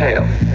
end,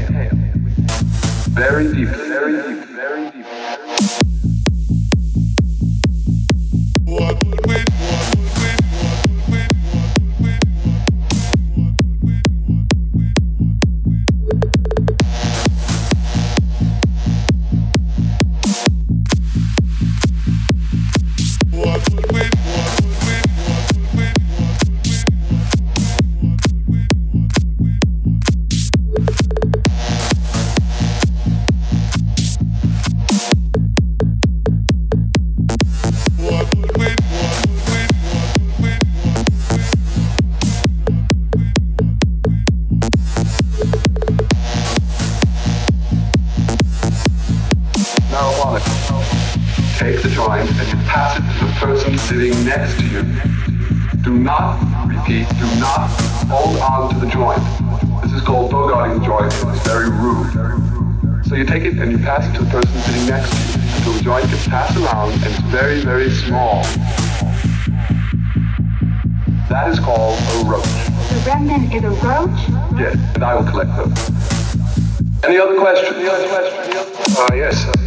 This is called bogarting joint. It's very rude. So you take it and you pass it to the person sitting next to you until the joint gets passed around and it's very, very small. That is called a roach. The remnant is a roach? Yes, and I will collect them. Any other questions? Any other questions? Uh, yes.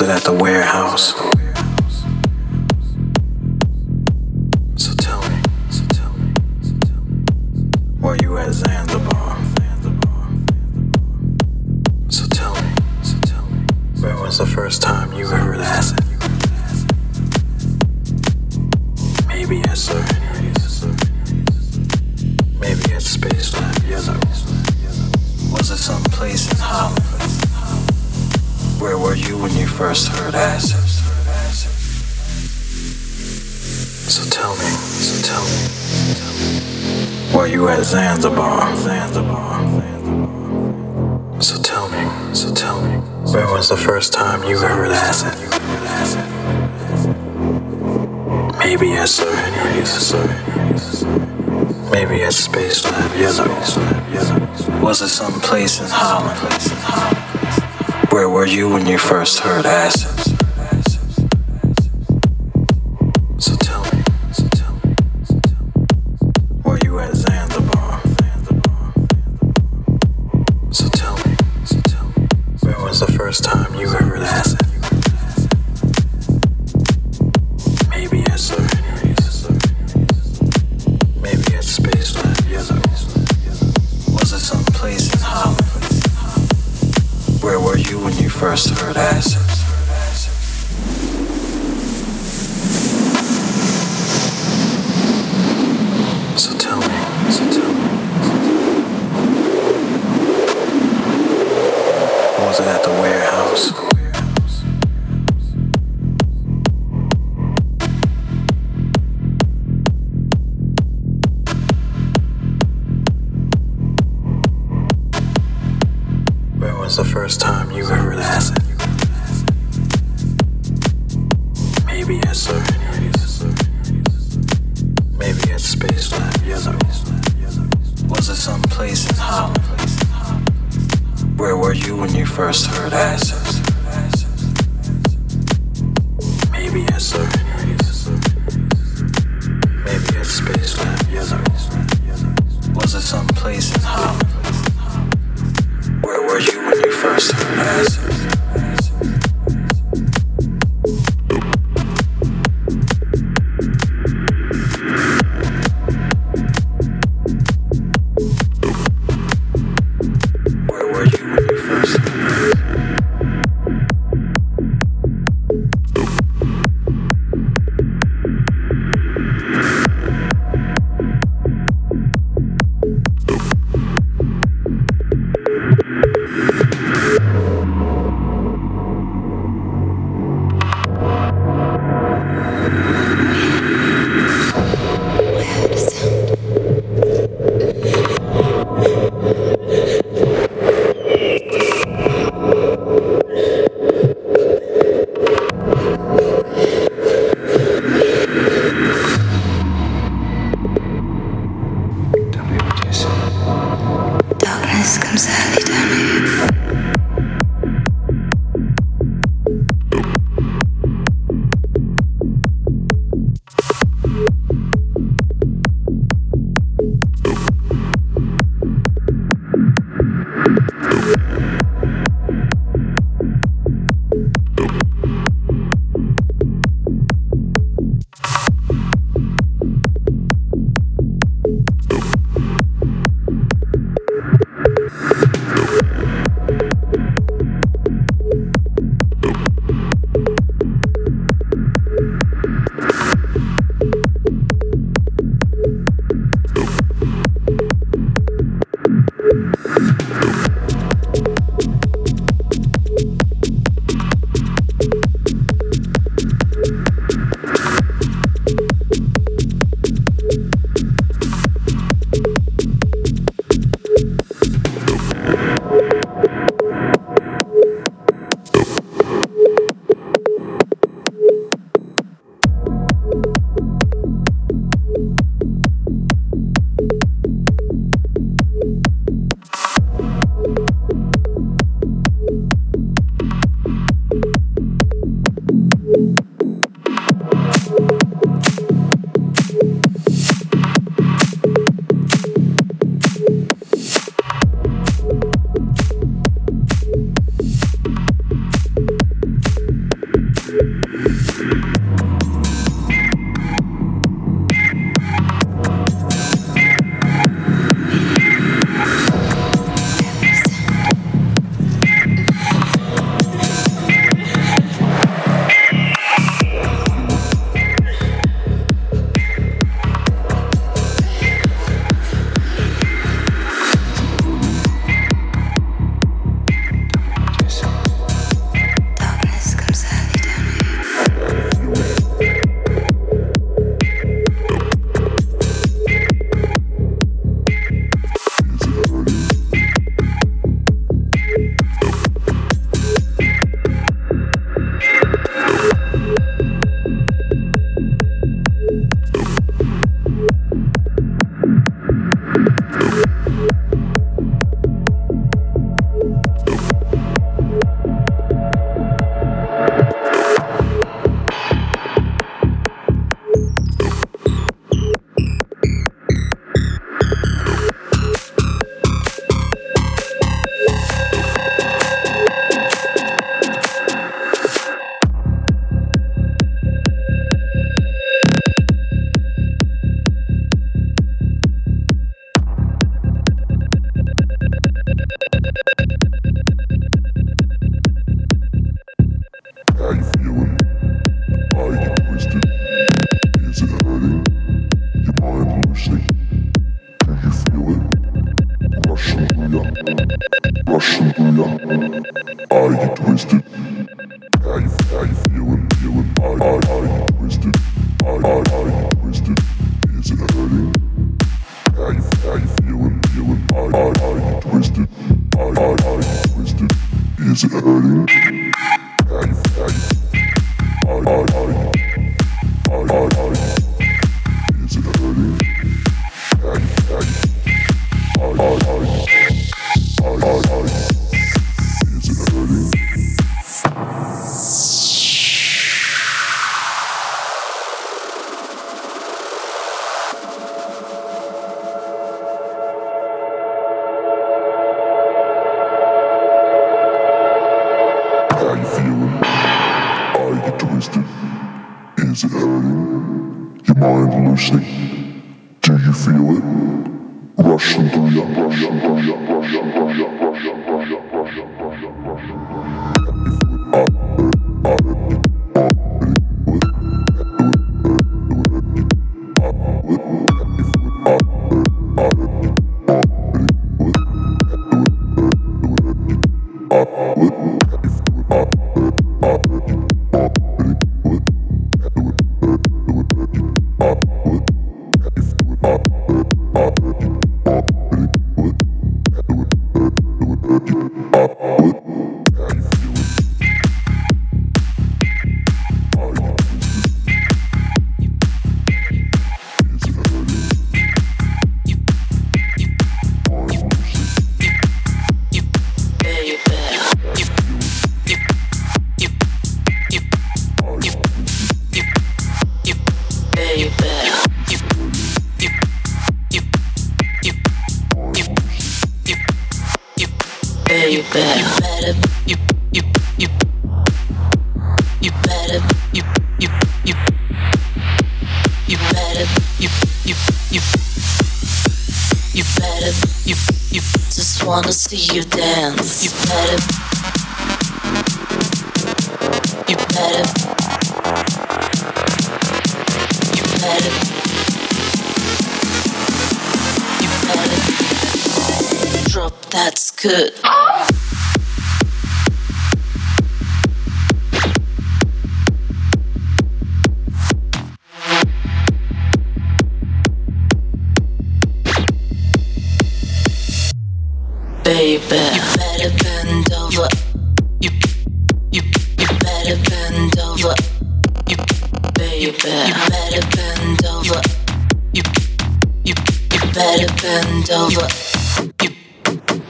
It at the warehouse? Heard? better bend over. You, you, you better bend over. You,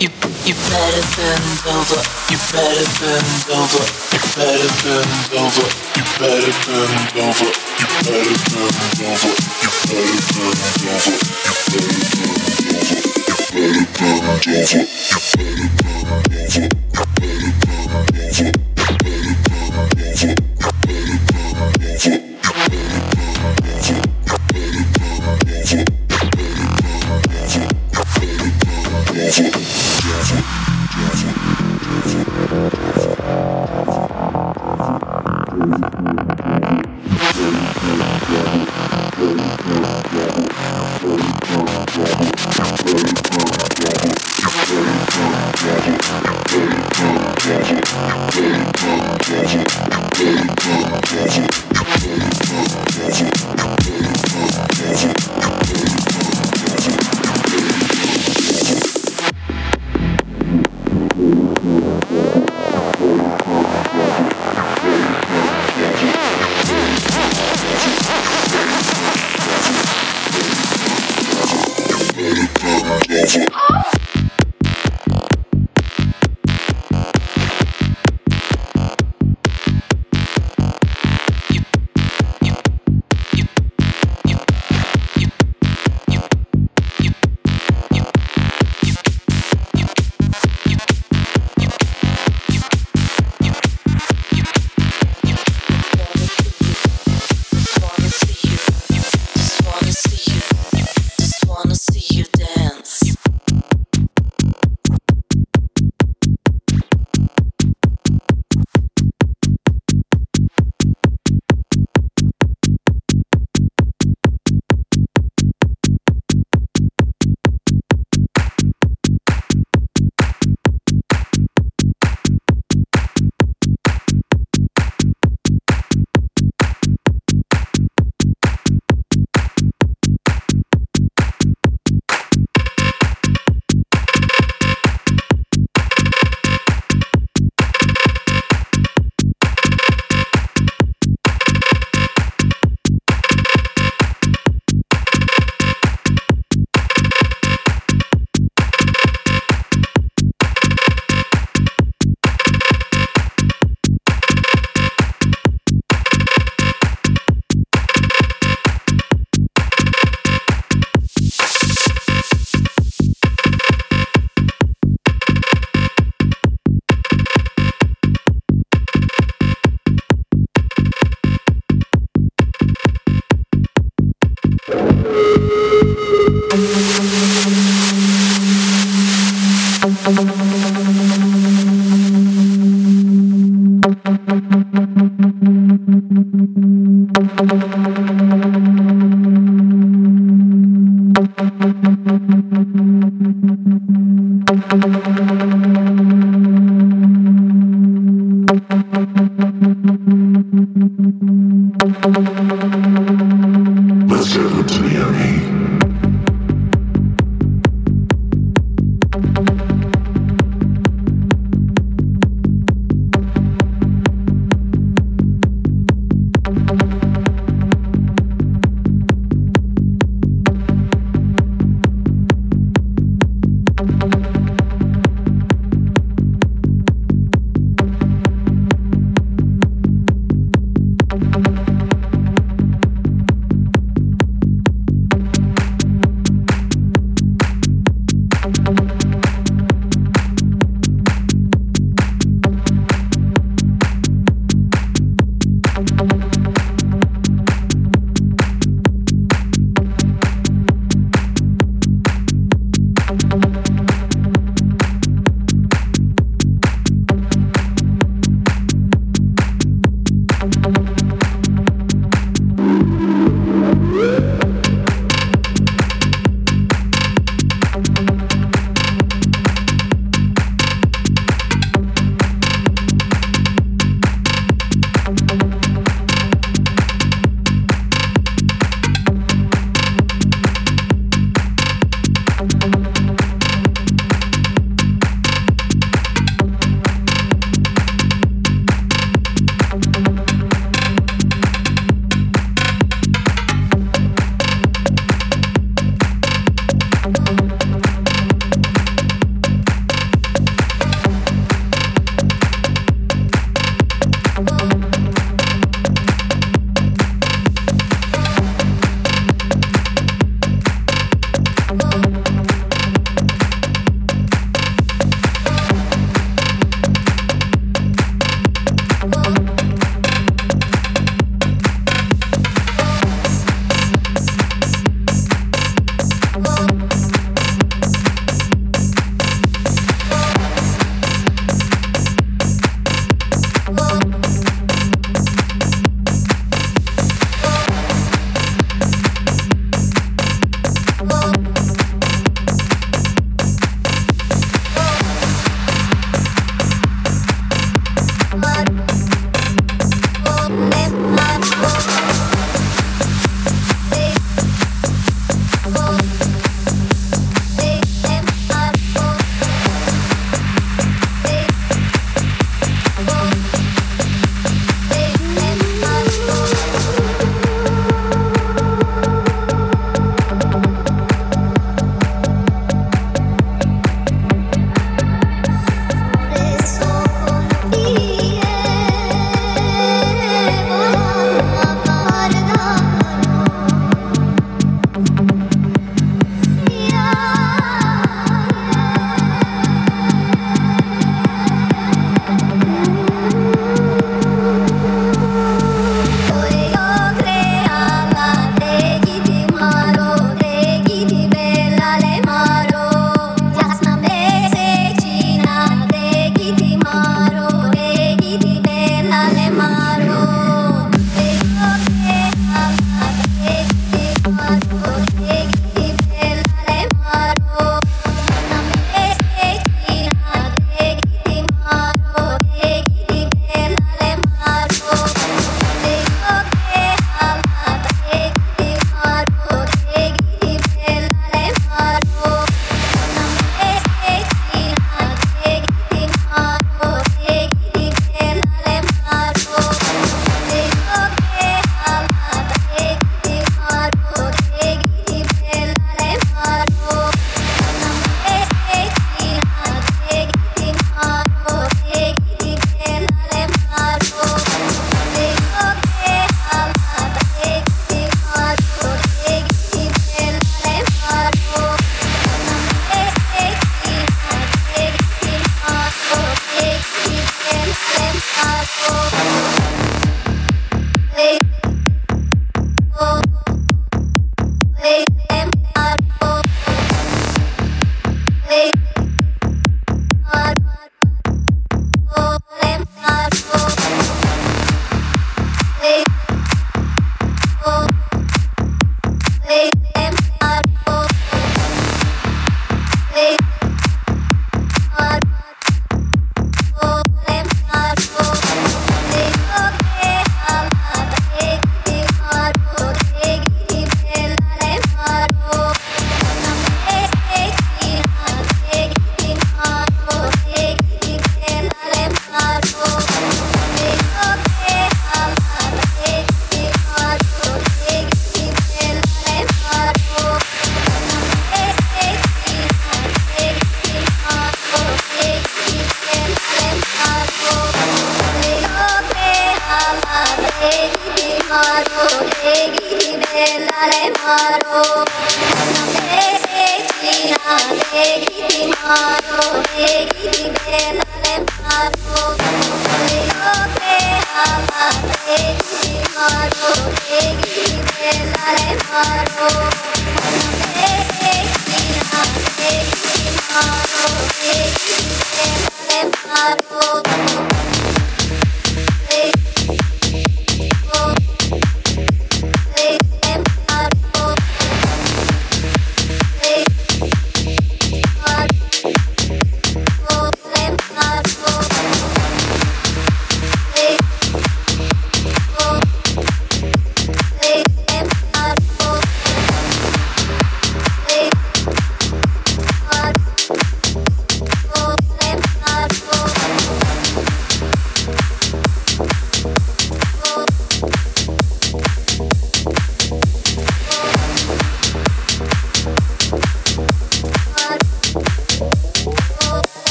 you, you better bend over. You better bend over. You better bend over. You better bend over. You better bend over. You better bend over. You better bend over. You better bend over. You better bend over.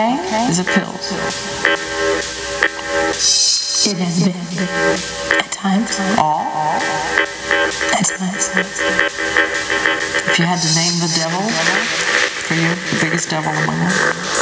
okay, okay. is it pills? It has been at times all, at times. If you had to name the devil for you, the biggest devil among them.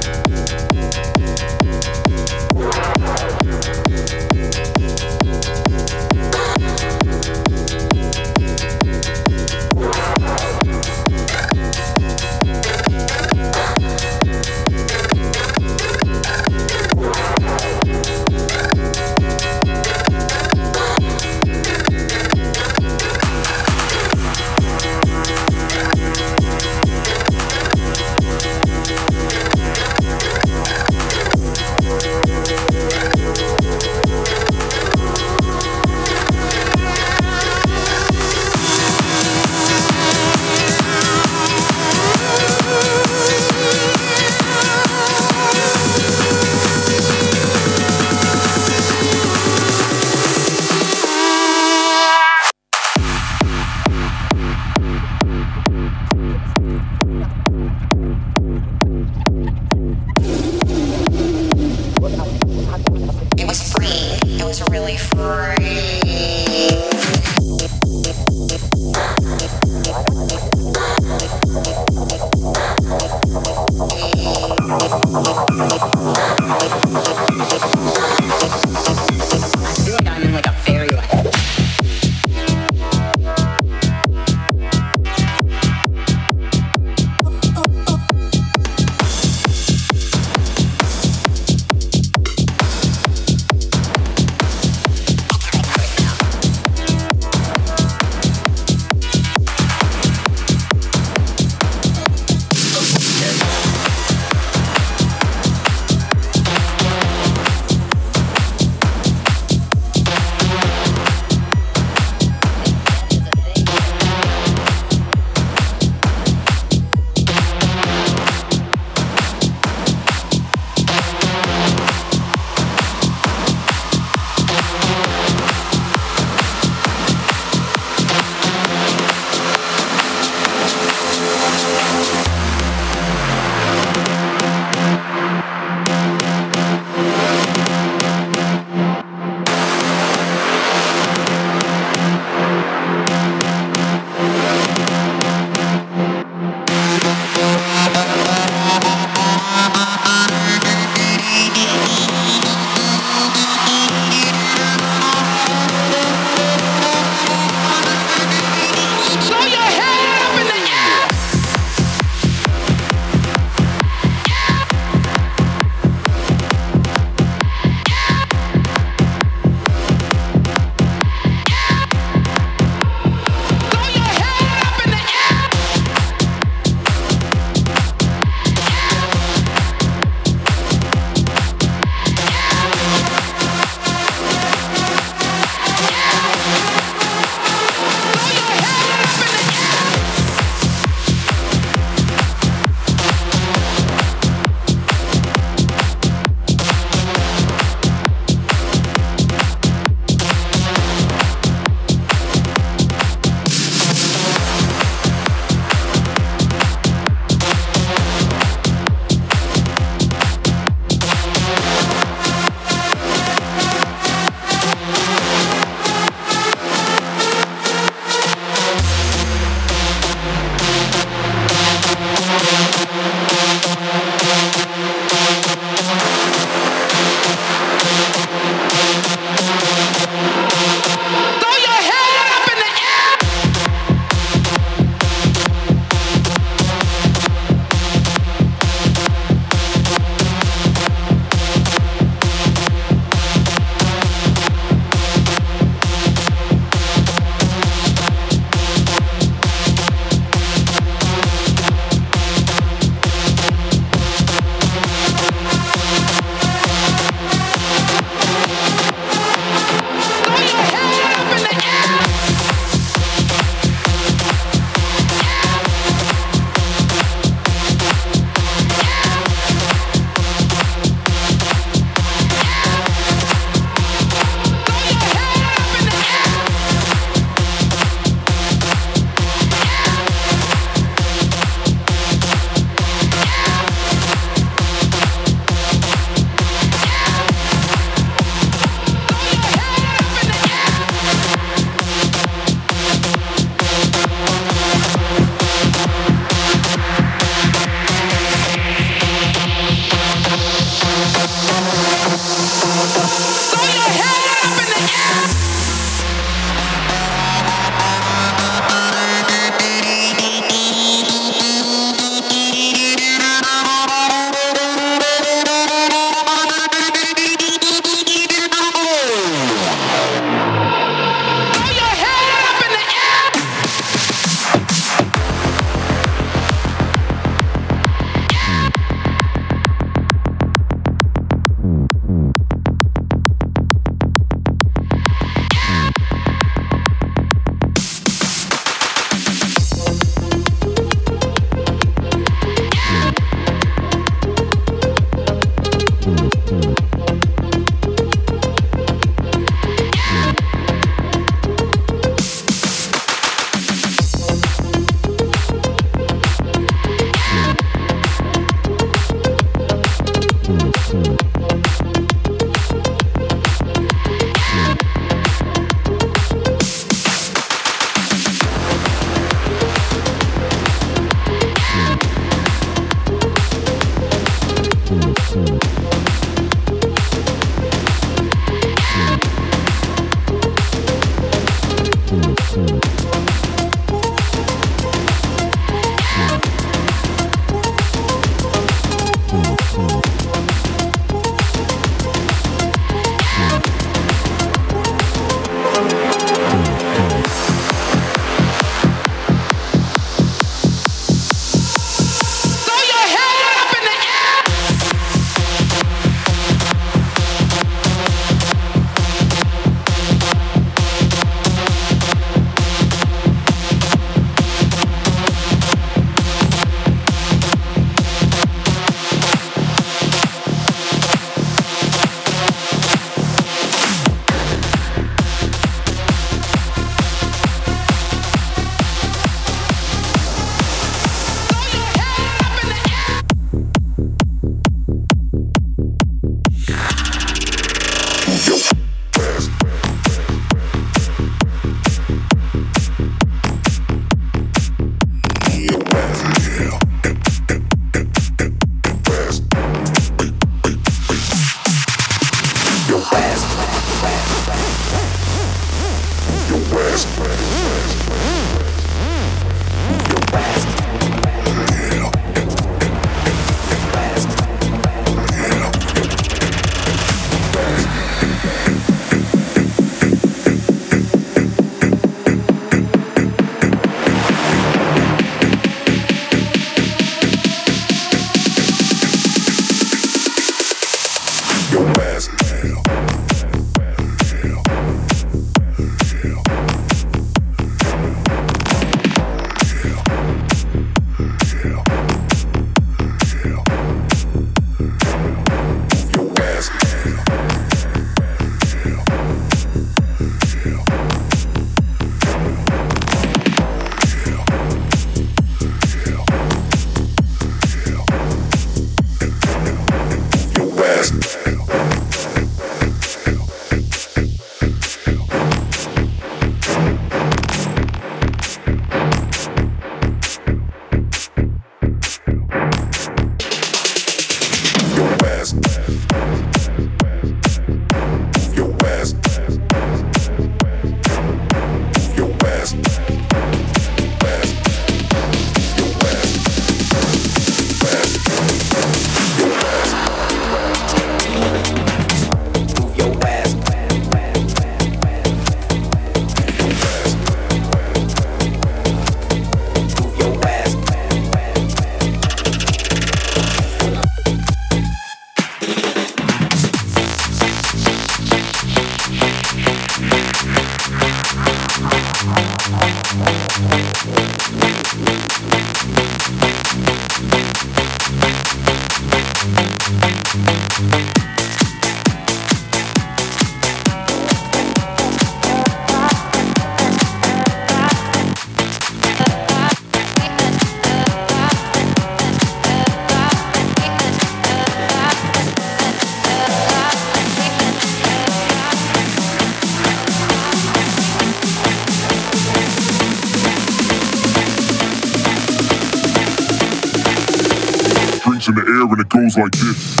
Like this.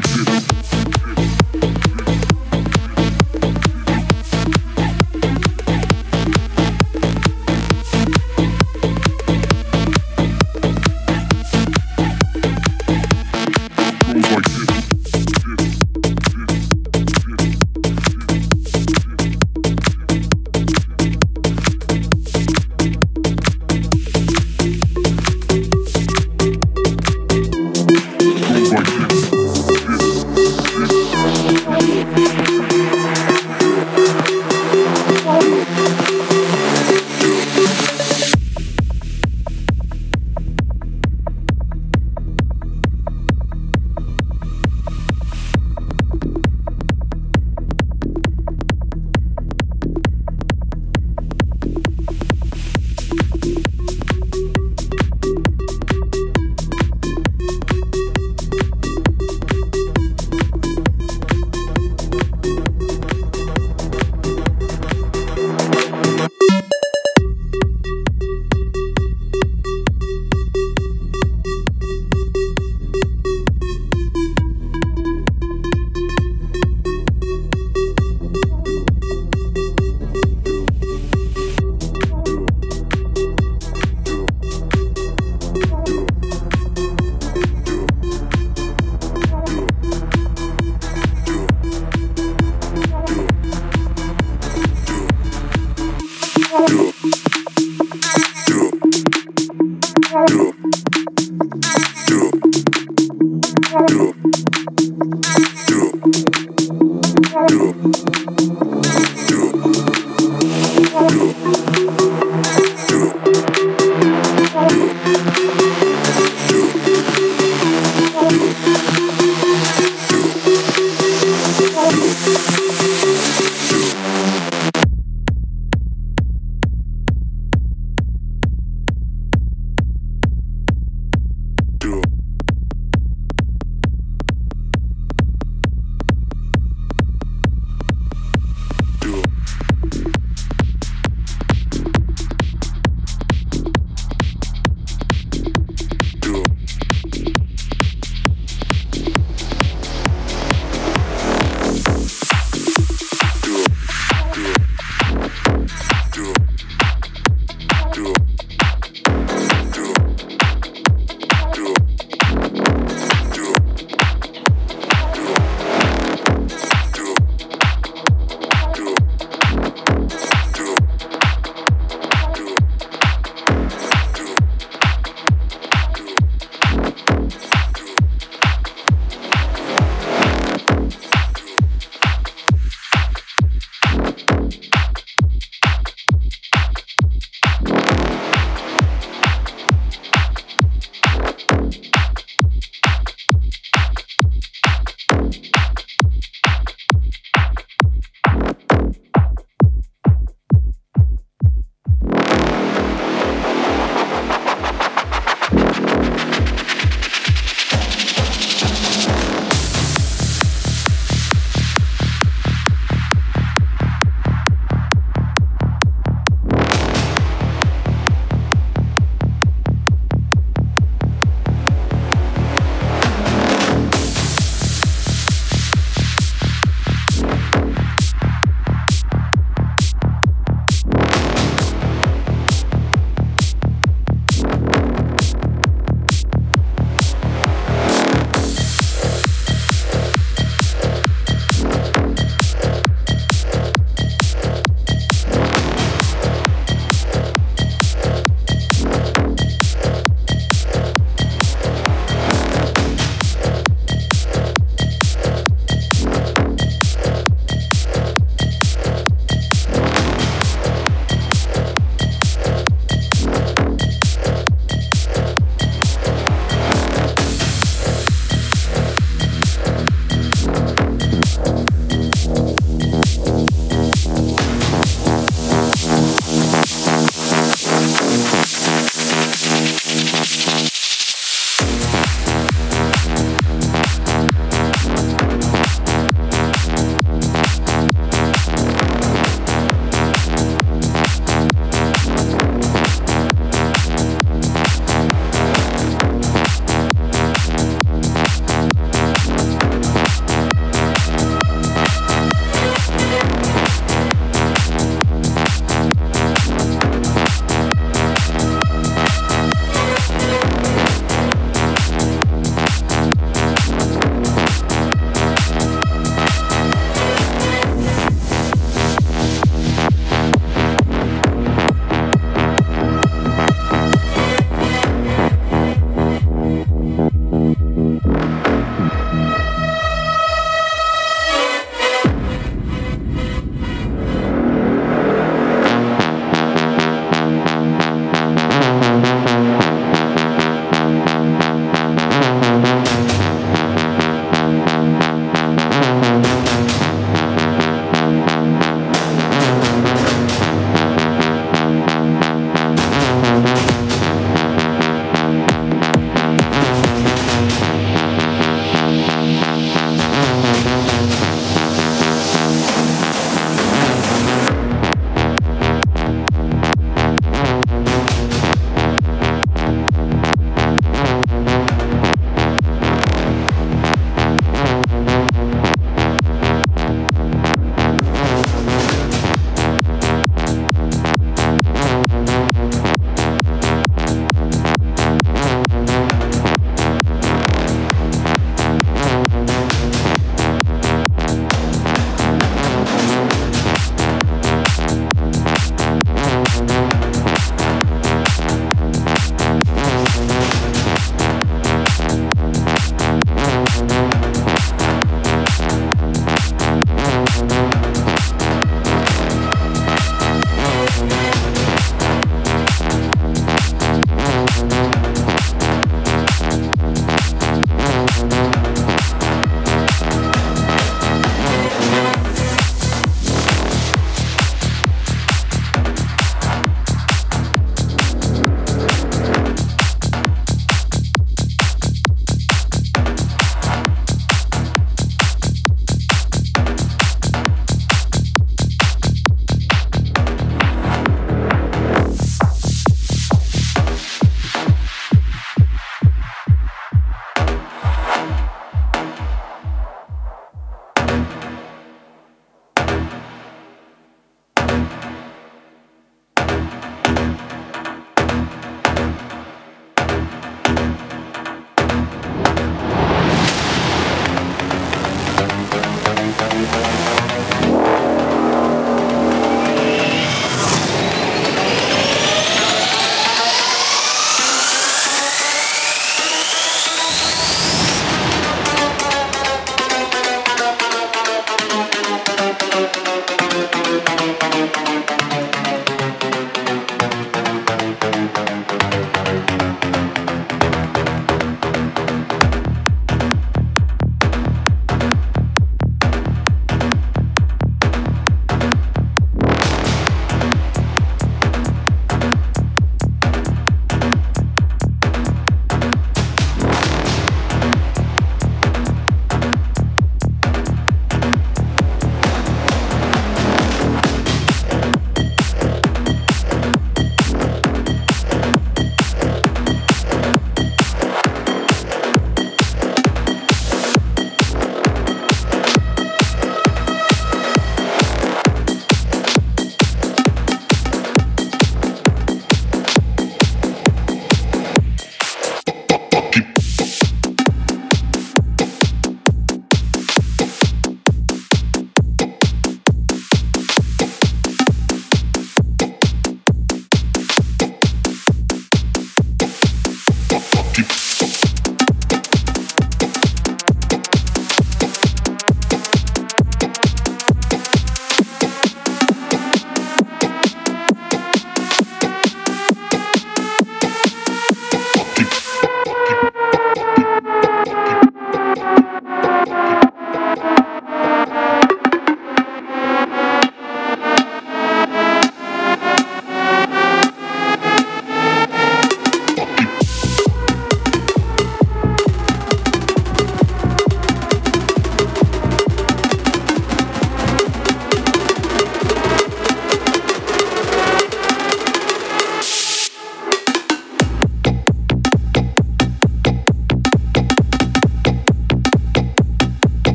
like it.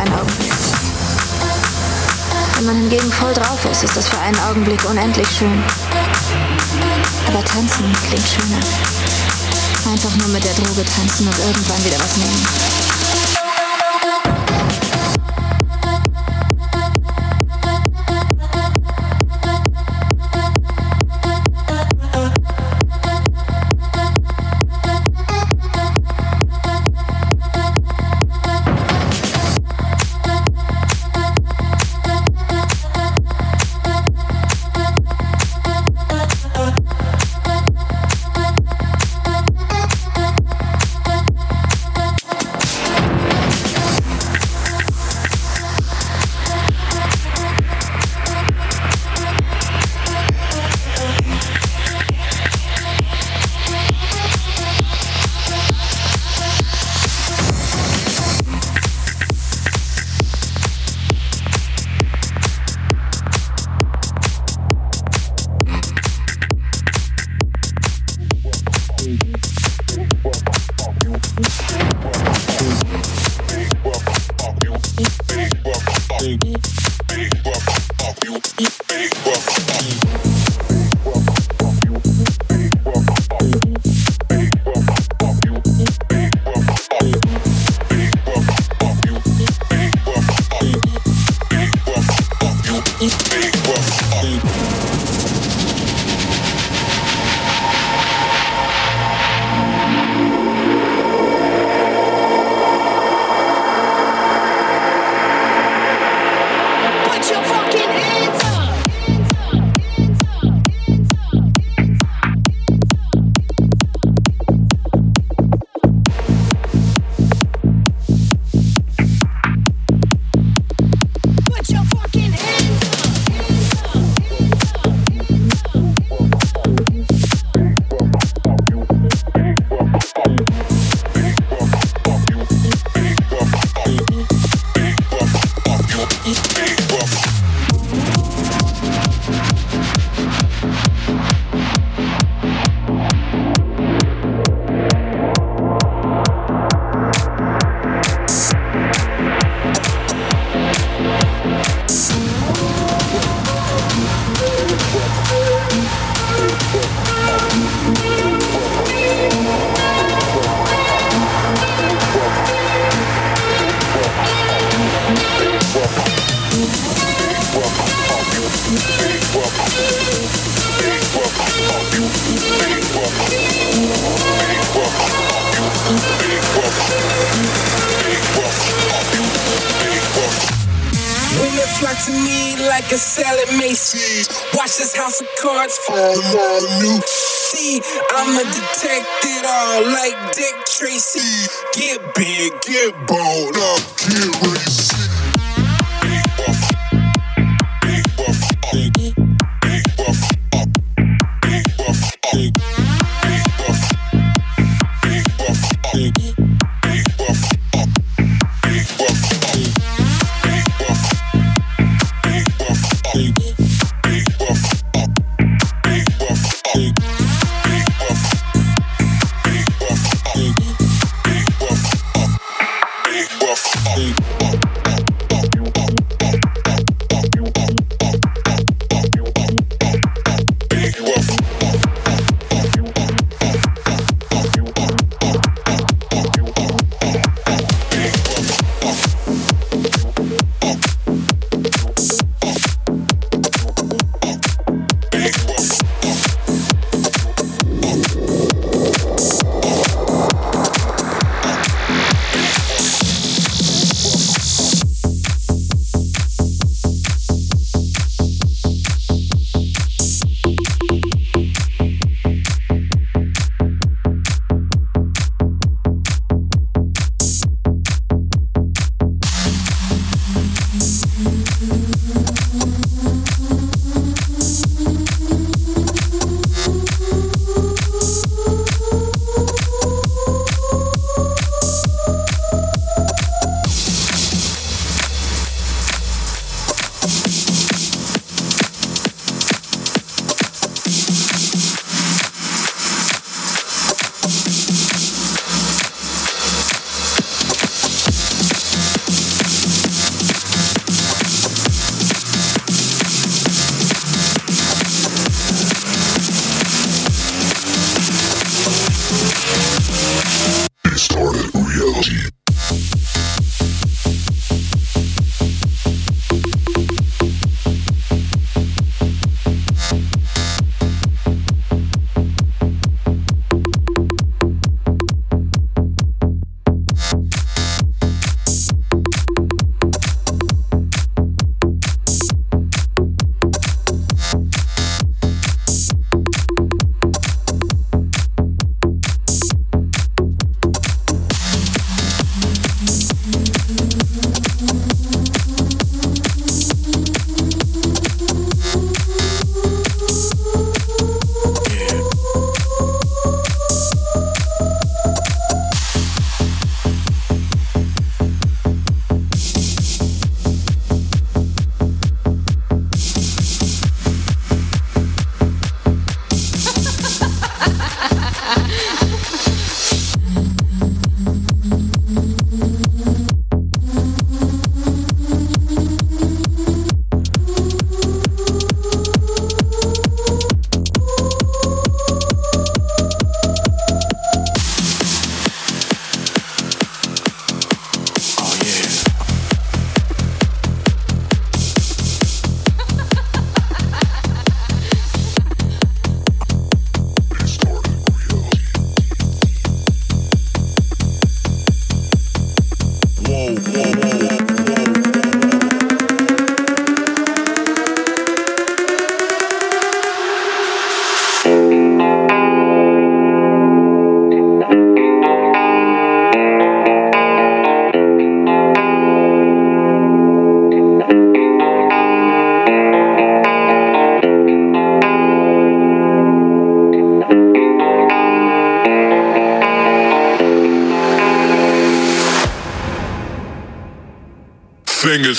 Einen Augenblick. Wenn man hingegen voll drauf ist, ist das für einen Augenblick unendlich schön. Aber tanzen klingt schöner. Einfach nur mit der Droge tanzen und irgendwann wieder was nehmen. Big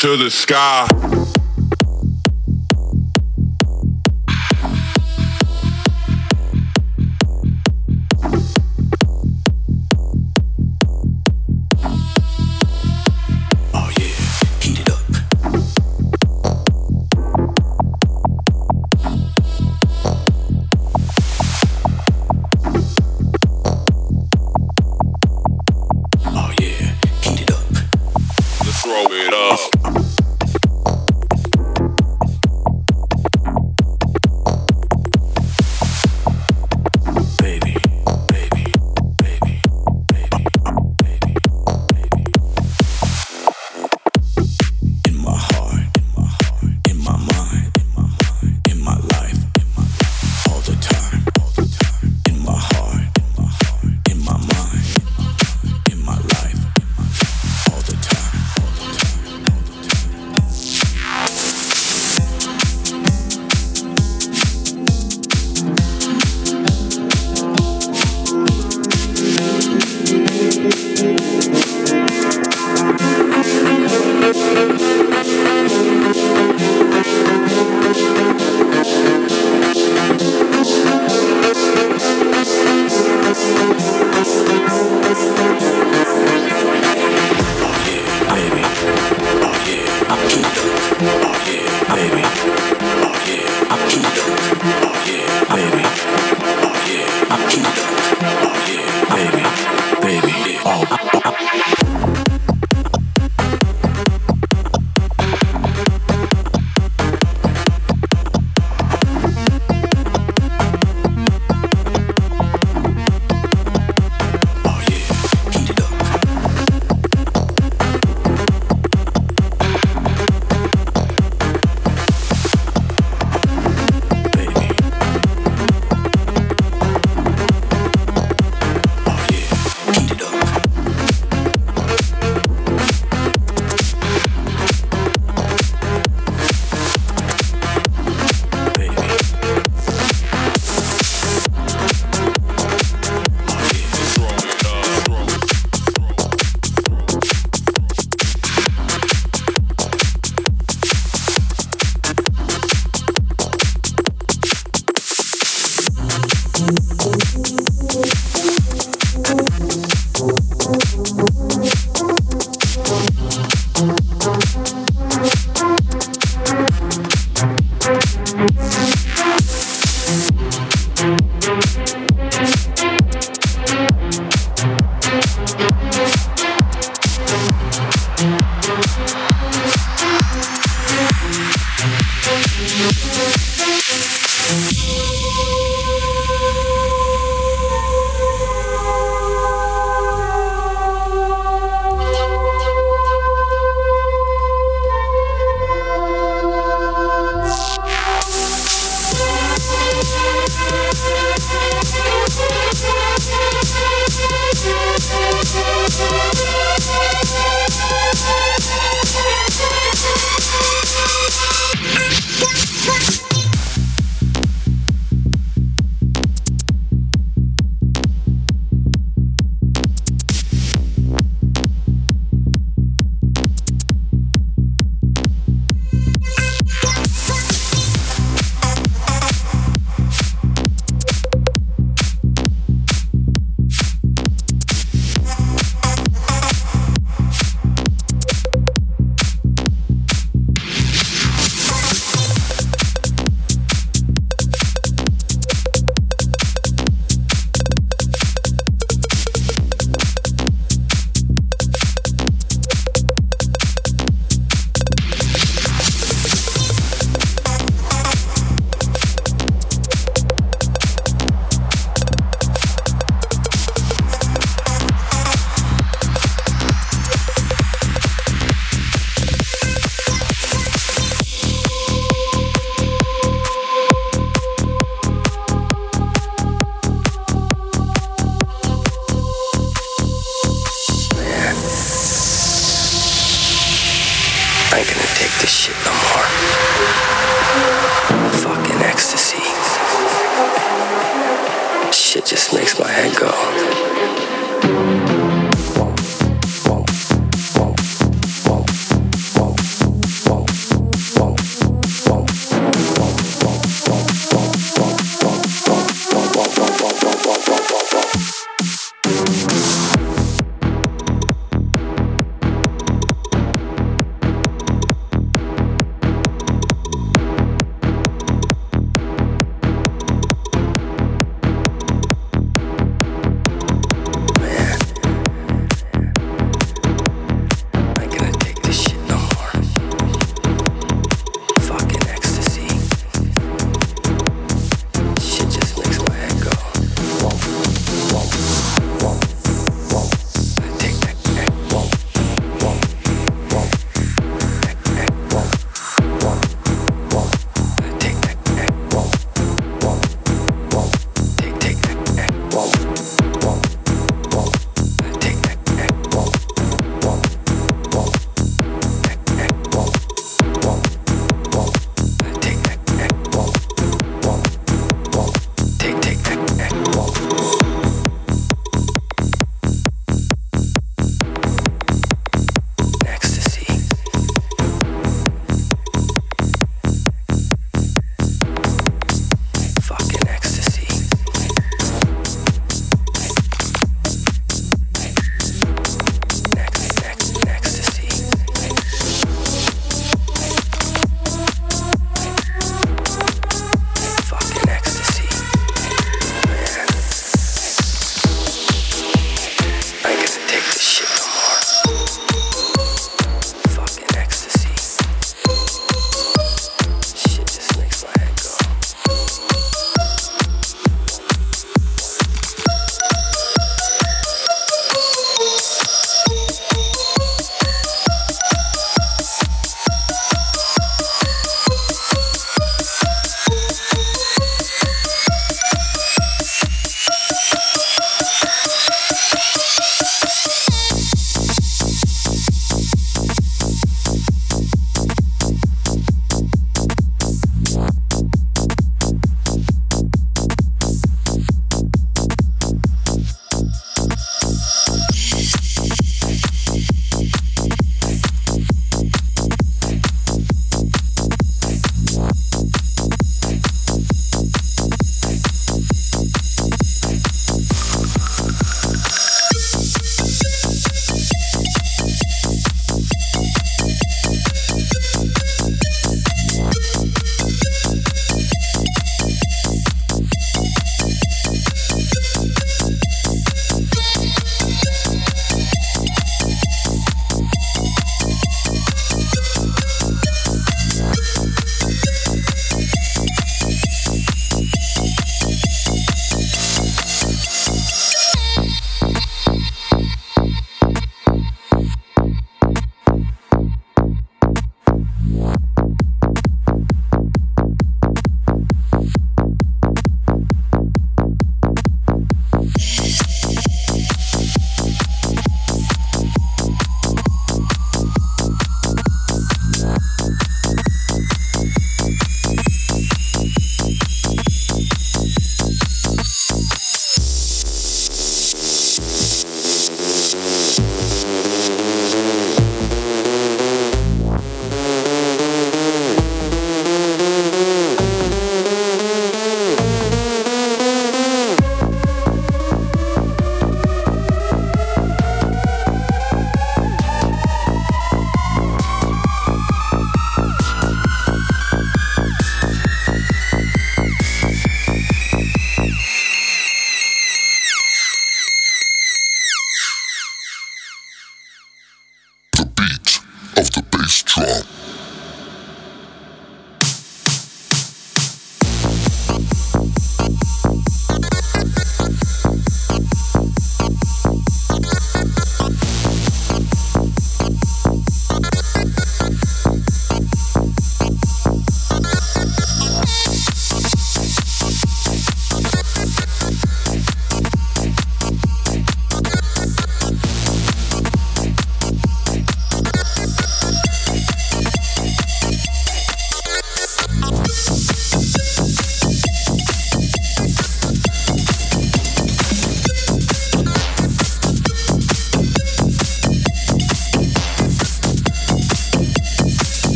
to the sky.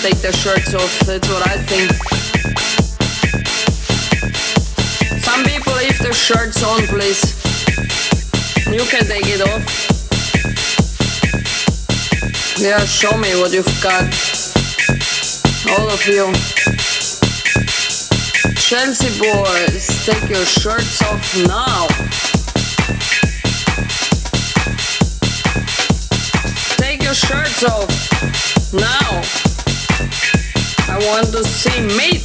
Take their shirts off, that's what I think. Some people leave their shirts on, please. You can take it off. Yeah, show me what you've got. All of you. Chelsea boys, take your shirts off now. Take your shirts off now. I want to see meat.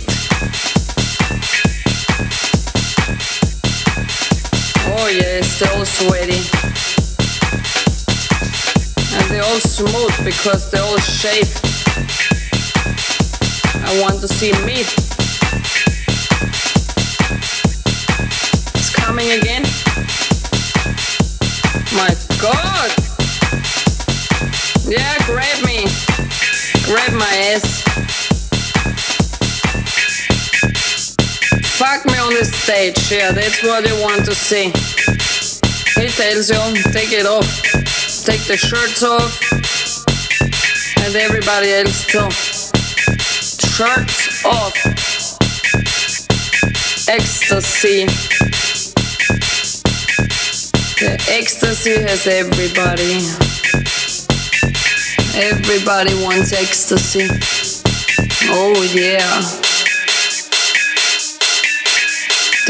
Oh yes, they're all sweaty. And they're all smooth because they're all shaved. I want to see meat. It's coming again. My god! Yeah, grab me. Grab my ass. Fuck me on the stage, yeah, that's what you want to see. He tells you, take it off. Take the shirts off. And everybody else too. Shirts off. Ecstasy. The ecstasy has everybody. Everybody wants ecstasy. Oh yeah.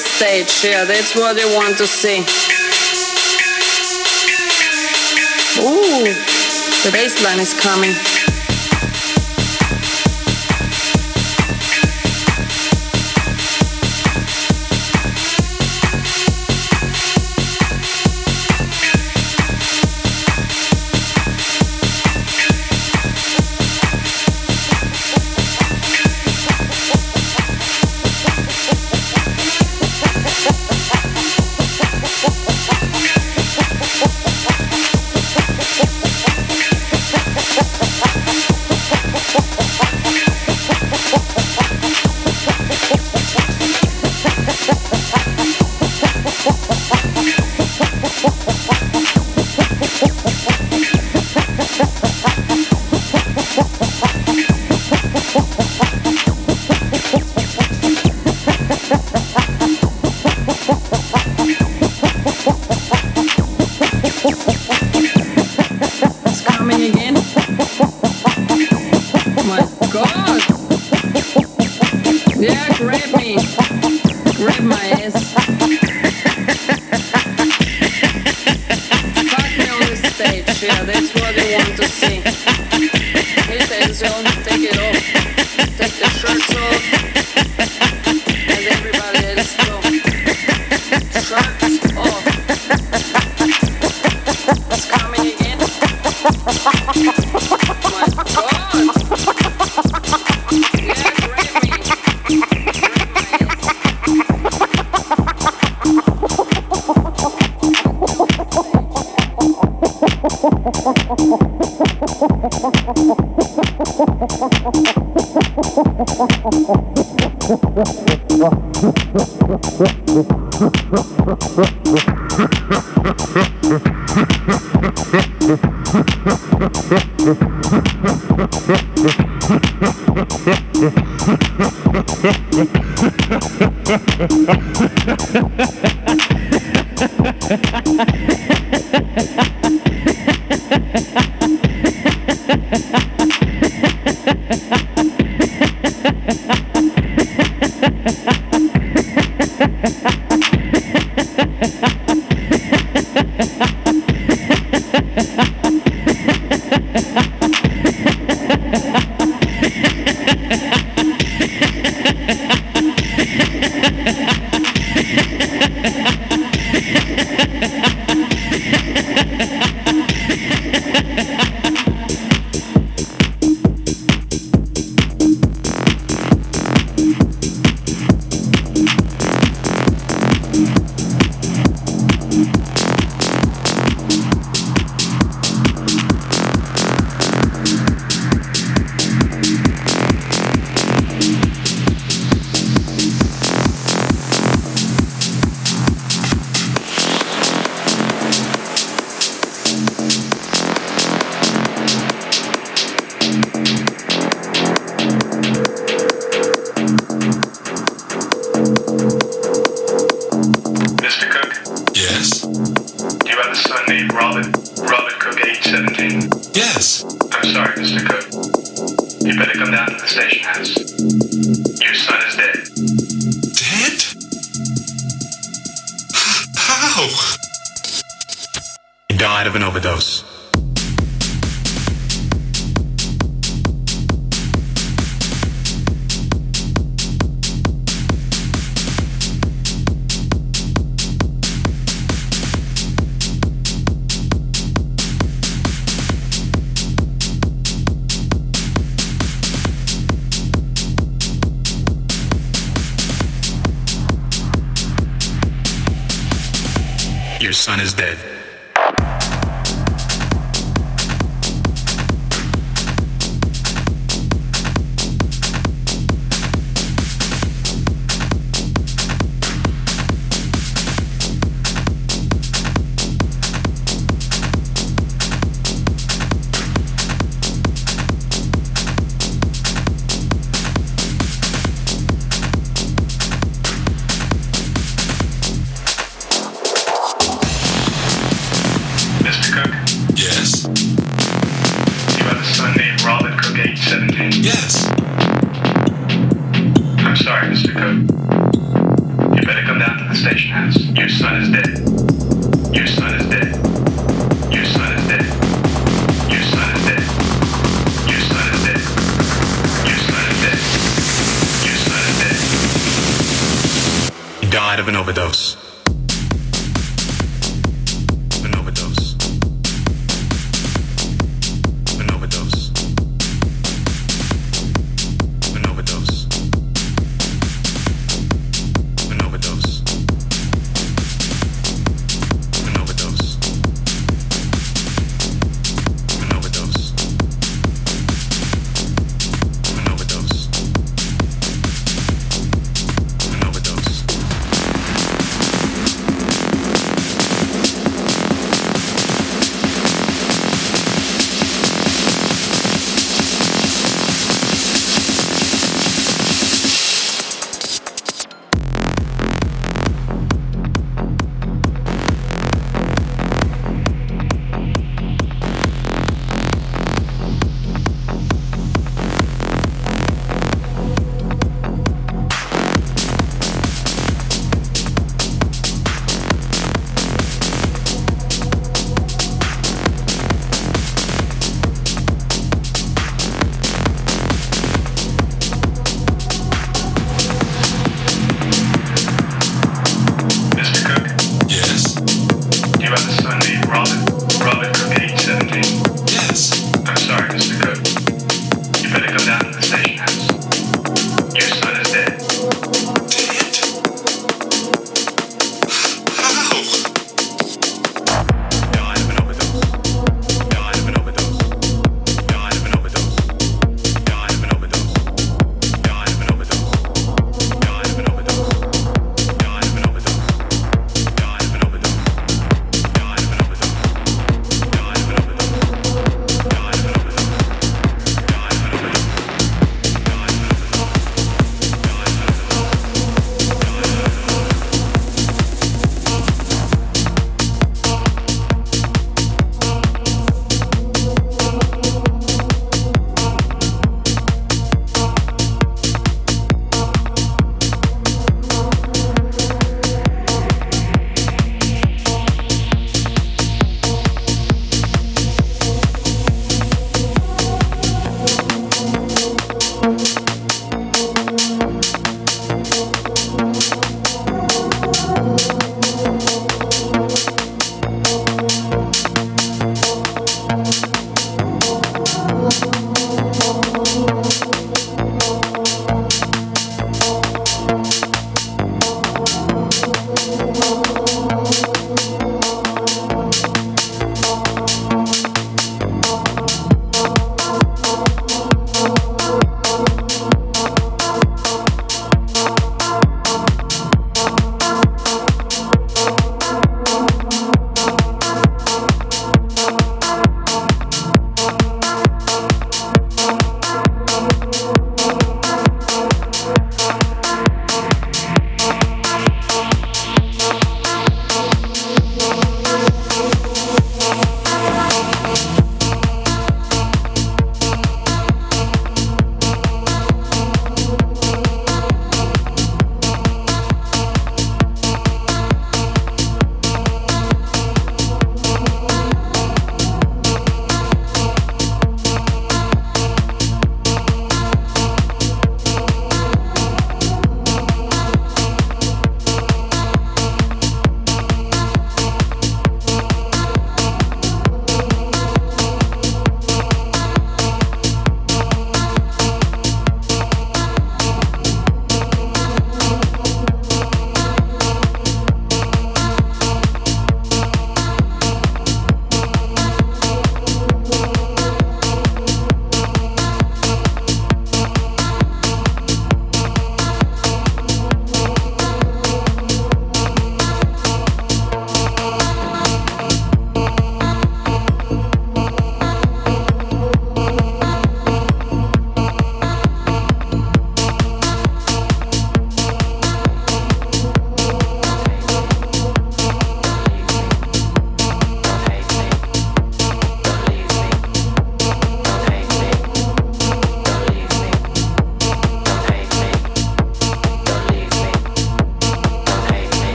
Stage, yeah, that's what I want to see. Ooh, the bass line is coming. about son named Cook, age 17? Yes. I'm sorry, Mr. Cook. You better come down to the station house. Your son is dead. Dead? How? He died of an overdose. son is dead.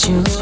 Sweet.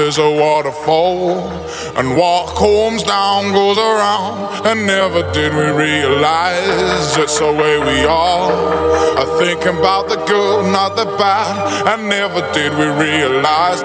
Is a waterfall, and what comes down goes around. And never did we realize it's the way we are. I thinking about the good, not the bad. And never did we realize.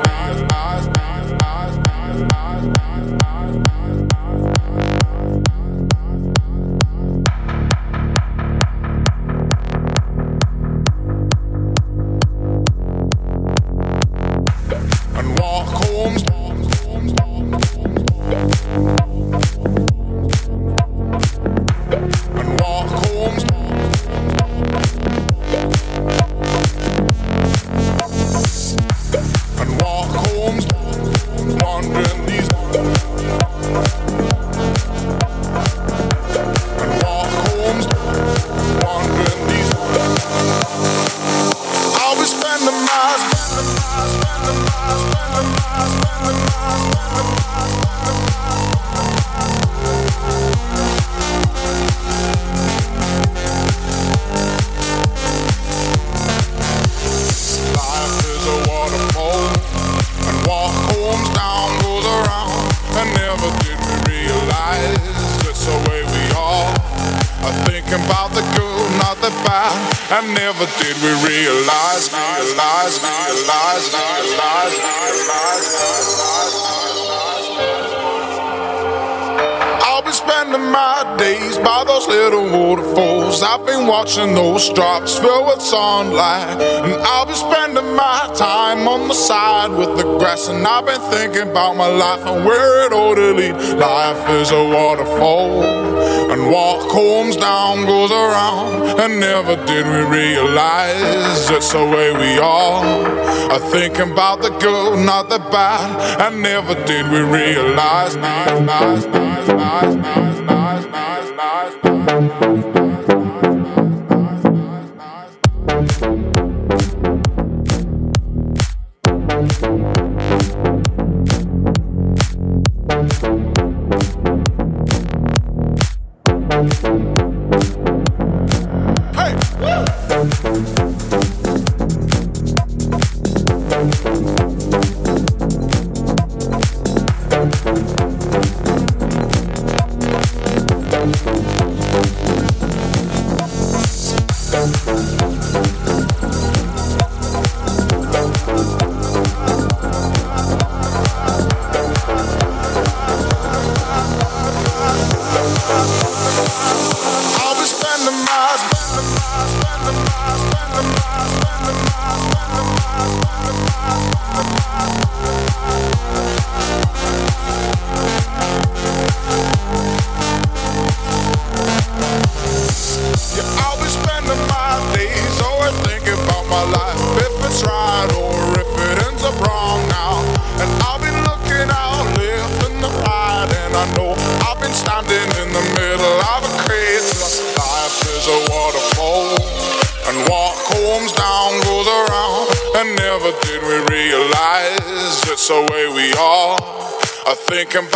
Drops fill with sunlight. And I'll be spending my time on the side with the grass. And I've been thinking about my life and where it ought to. Life is a waterfall. And what comes down goes around. And never did we realize it's the way we are. I thinking about the good, not the bad. And never did we realize. Nice, nice, nice, nice, nice, I